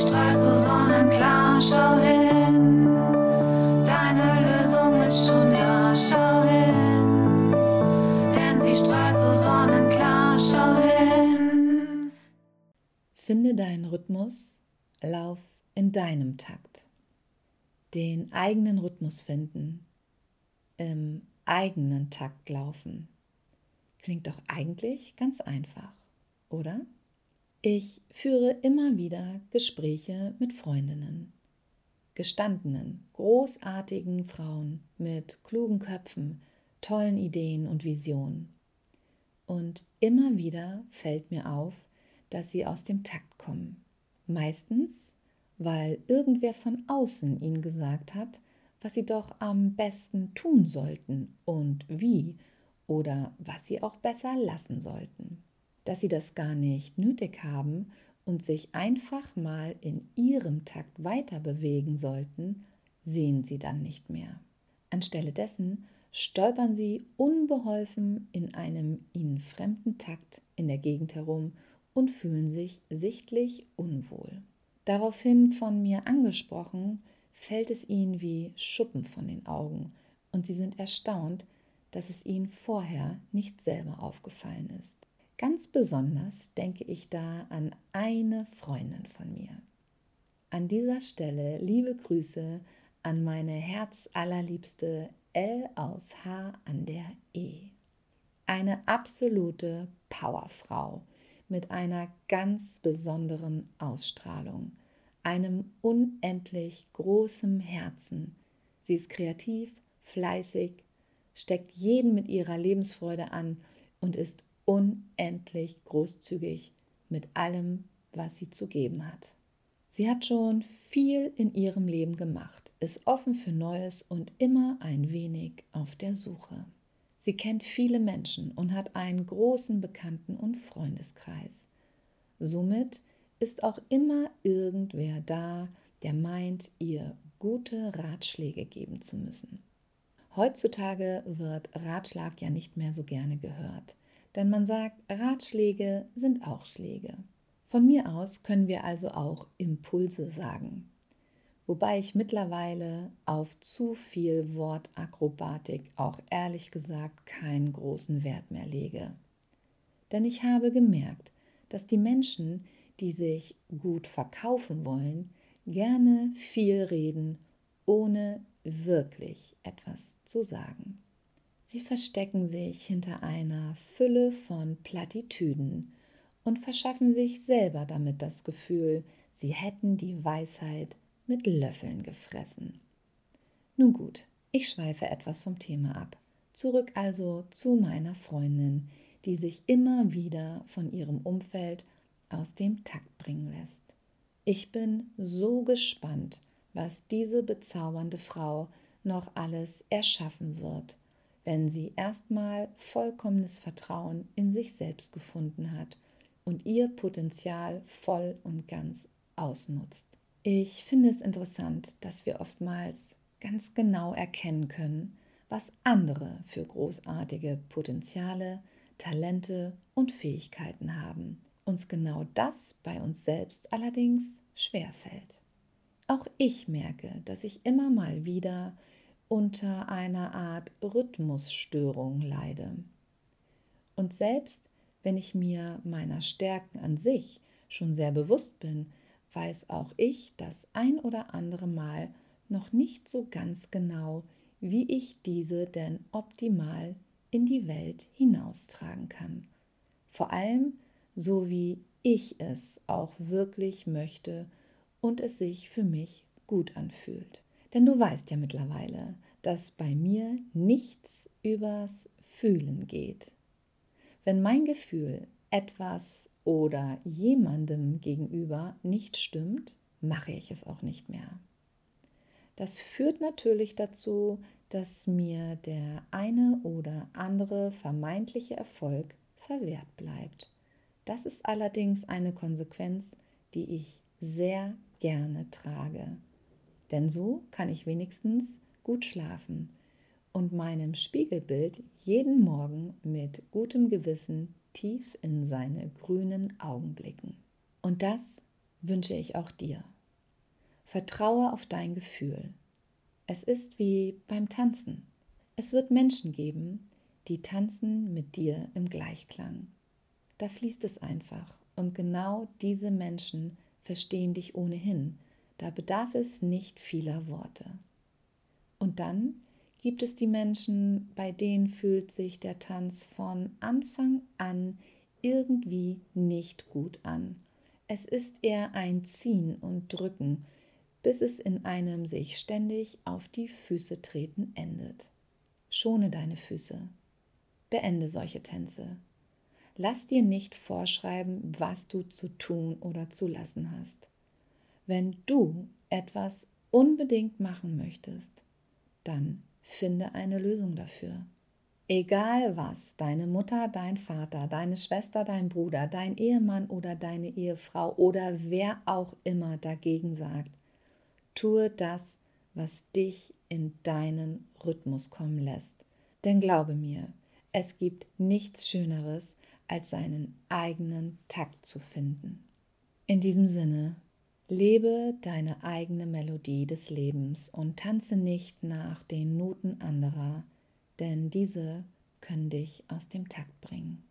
strahlst du sonnenklar, schau hin. Deine Lösung ist schon da, schau hin. Denn sie strahlt so sonnenklar, schau hin. Finde deinen Rhythmus, lauf in deinem Takt. Den eigenen Rhythmus finden, im eigenen Takt laufen. Klingt doch eigentlich ganz einfach, oder? Ich führe immer wieder Gespräche mit Freundinnen, gestandenen, großartigen Frauen mit klugen Köpfen, tollen Ideen und Visionen. Und immer wieder fällt mir auf, dass sie aus dem Takt kommen. Meistens, weil irgendwer von außen ihnen gesagt hat, was sie doch am besten tun sollten und wie oder was sie auch besser lassen sollten dass sie das gar nicht nötig haben und sich einfach mal in ihrem Takt weiter bewegen sollten, sehen sie dann nicht mehr. Anstelle dessen stolpern sie unbeholfen in einem ihnen fremden Takt in der Gegend herum und fühlen sich sichtlich unwohl. Daraufhin von mir angesprochen, fällt es ihnen wie Schuppen von den Augen und sie sind erstaunt, dass es ihnen vorher nicht selber aufgefallen ist. Ganz besonders denke ich da an eine Freundin von mir. An dieser Stelle liebe Grüße an meine herzallerliebste L aus H an der E. Eine absolute Powerfrau mit einer ganz besonderen Ausstrahlung, einem unendlich großen Herzen. Sie ist kreativ, fleißig, steckt jeden mit ihrer Lebensfreude an und ist unendlich großzügig mit allem, was sie zu geben hat. Sie hat schon viel in ihrem Leben gemacht, ist offen für Neues und immer ein wenig auf der Suche. Sie kennt viele Menschen und hat einen großen Bekannten- und Freundeskreis. Somit ist auch immer irgendwer da, der meint, ihr gute Ratschläge geben zu müssen. Heutzutage wird Ratschlag ja nicht mehr so gerne gehört. Denn man sagt, Ratschläge sind auch Schläge. Von mir aus können wir also auch Impulse sagen. Wobei ich mittlerweile auf zu viel Wortakrobatik auch ehrlich gesagt keinen großen Wert mehr lege. Denn ich habe gemerkt, dass die Menschen, die sich gut verkaufen wollen, gerne viel reden, ohne wirklich etwas zu sagen. Sie verstecken sich hinter einer Fülle von Plattitüden und verschaffen sich selber damit das Gefühl, sie hätten die Weisheit mit Löffeln gefressen. Nun gut, ich schweife etwas vom Thema ab. Zurück also zu meiner Freundin, die sich immer wieder von ihrem Umfeld aus dem Takt bringen lässt. Ich bin so gespannt, was diese bezaubernde Frau noch alles erschaffen wird wenn sie erstmal vollkommenes Vertrauen in sich selbst gefunden hat und ihr Potenzial voll und ganz ausnutzt. Ich finde es interessant, dass wir oftmals ganz genau erkennen können, was andere für großartige Potenziale, Talente und Fähigkeiten haben. Uns genau das bei uns selbst allerdings schwerfällt. Auch ich merke, dass ich immer mal wieder unter einer Art Rhythmusstörung leide. Und selbst wenn ich mir meiner Stärken an sich schon sehr bewusst bin, weiß auch ich das ein oder andere Mal noch nicht so ganz genau, wie ich diese denn optimal in die Welt hinaustragen kann. Vor allem so wie ich es auch wirklich möchte und es sich für mich gut anfühlt. Denn du weißt ja mittlerweile, dass bei mir nichts übers Fühlen geht. Wenn mein Gefühl etwas oder jemandem gegenüber nicht stimmt, mache ich es auch nicht mehr. Das führt natürlich dazu, dass mir der eine oder andere vermeintliche Erfolg verwehrt bleibt. Das ist allerdings eine Konsequenz, die ich sehr gerne trage. Denn so kann ich wenigstens gut schlafen und meinem Spiegelbild jeden Morgen mit gutem Gewissen tief in seine grünen Augen blicken. Und das wünsche ich auch dir. Vertraue auf dein Gefühl. Es ist wie beim Tanzen. Es wird Menschen geben, die tanzen mit dir im Gleichklang. Da fließt es einfach. Und genau diese Menschen verstehen dich ohnehin. Da bedarf es nicht vieler Worte. Und dann gibt es die Menschen, bei denen fühlt sich der Tanz von Anfang an irgendwie nicht gut an. Es ist eher ein Ziehen und Drücken, bis es in einem sich ständig auf die Füße treten endet. Schone deine Füße. Beende solche Tänze. Lass dir nicht vorschreiben, was du zu tun oder zu lassen hast. Wenn du etwas unbedingt machen möchtest, dann finde eine Lösung dafür. Egal was deine Mutter, dein Vater, deine Schwester, dein Bruder, dein Ehemann oder deine Ehefrau oder wer auch immer dagegen sagt, tue das, was dich in deinen Rhythmus kommen lässt. Denn glaube mir, es gibt nichts Schöneres, als seinen eigenen Takt zu finden. In diesem Sinne, lebe deine eigene Melodie des Lebens und tanze nicht nach den Noten anderer, denn diese können dich aus dem Takt bringen.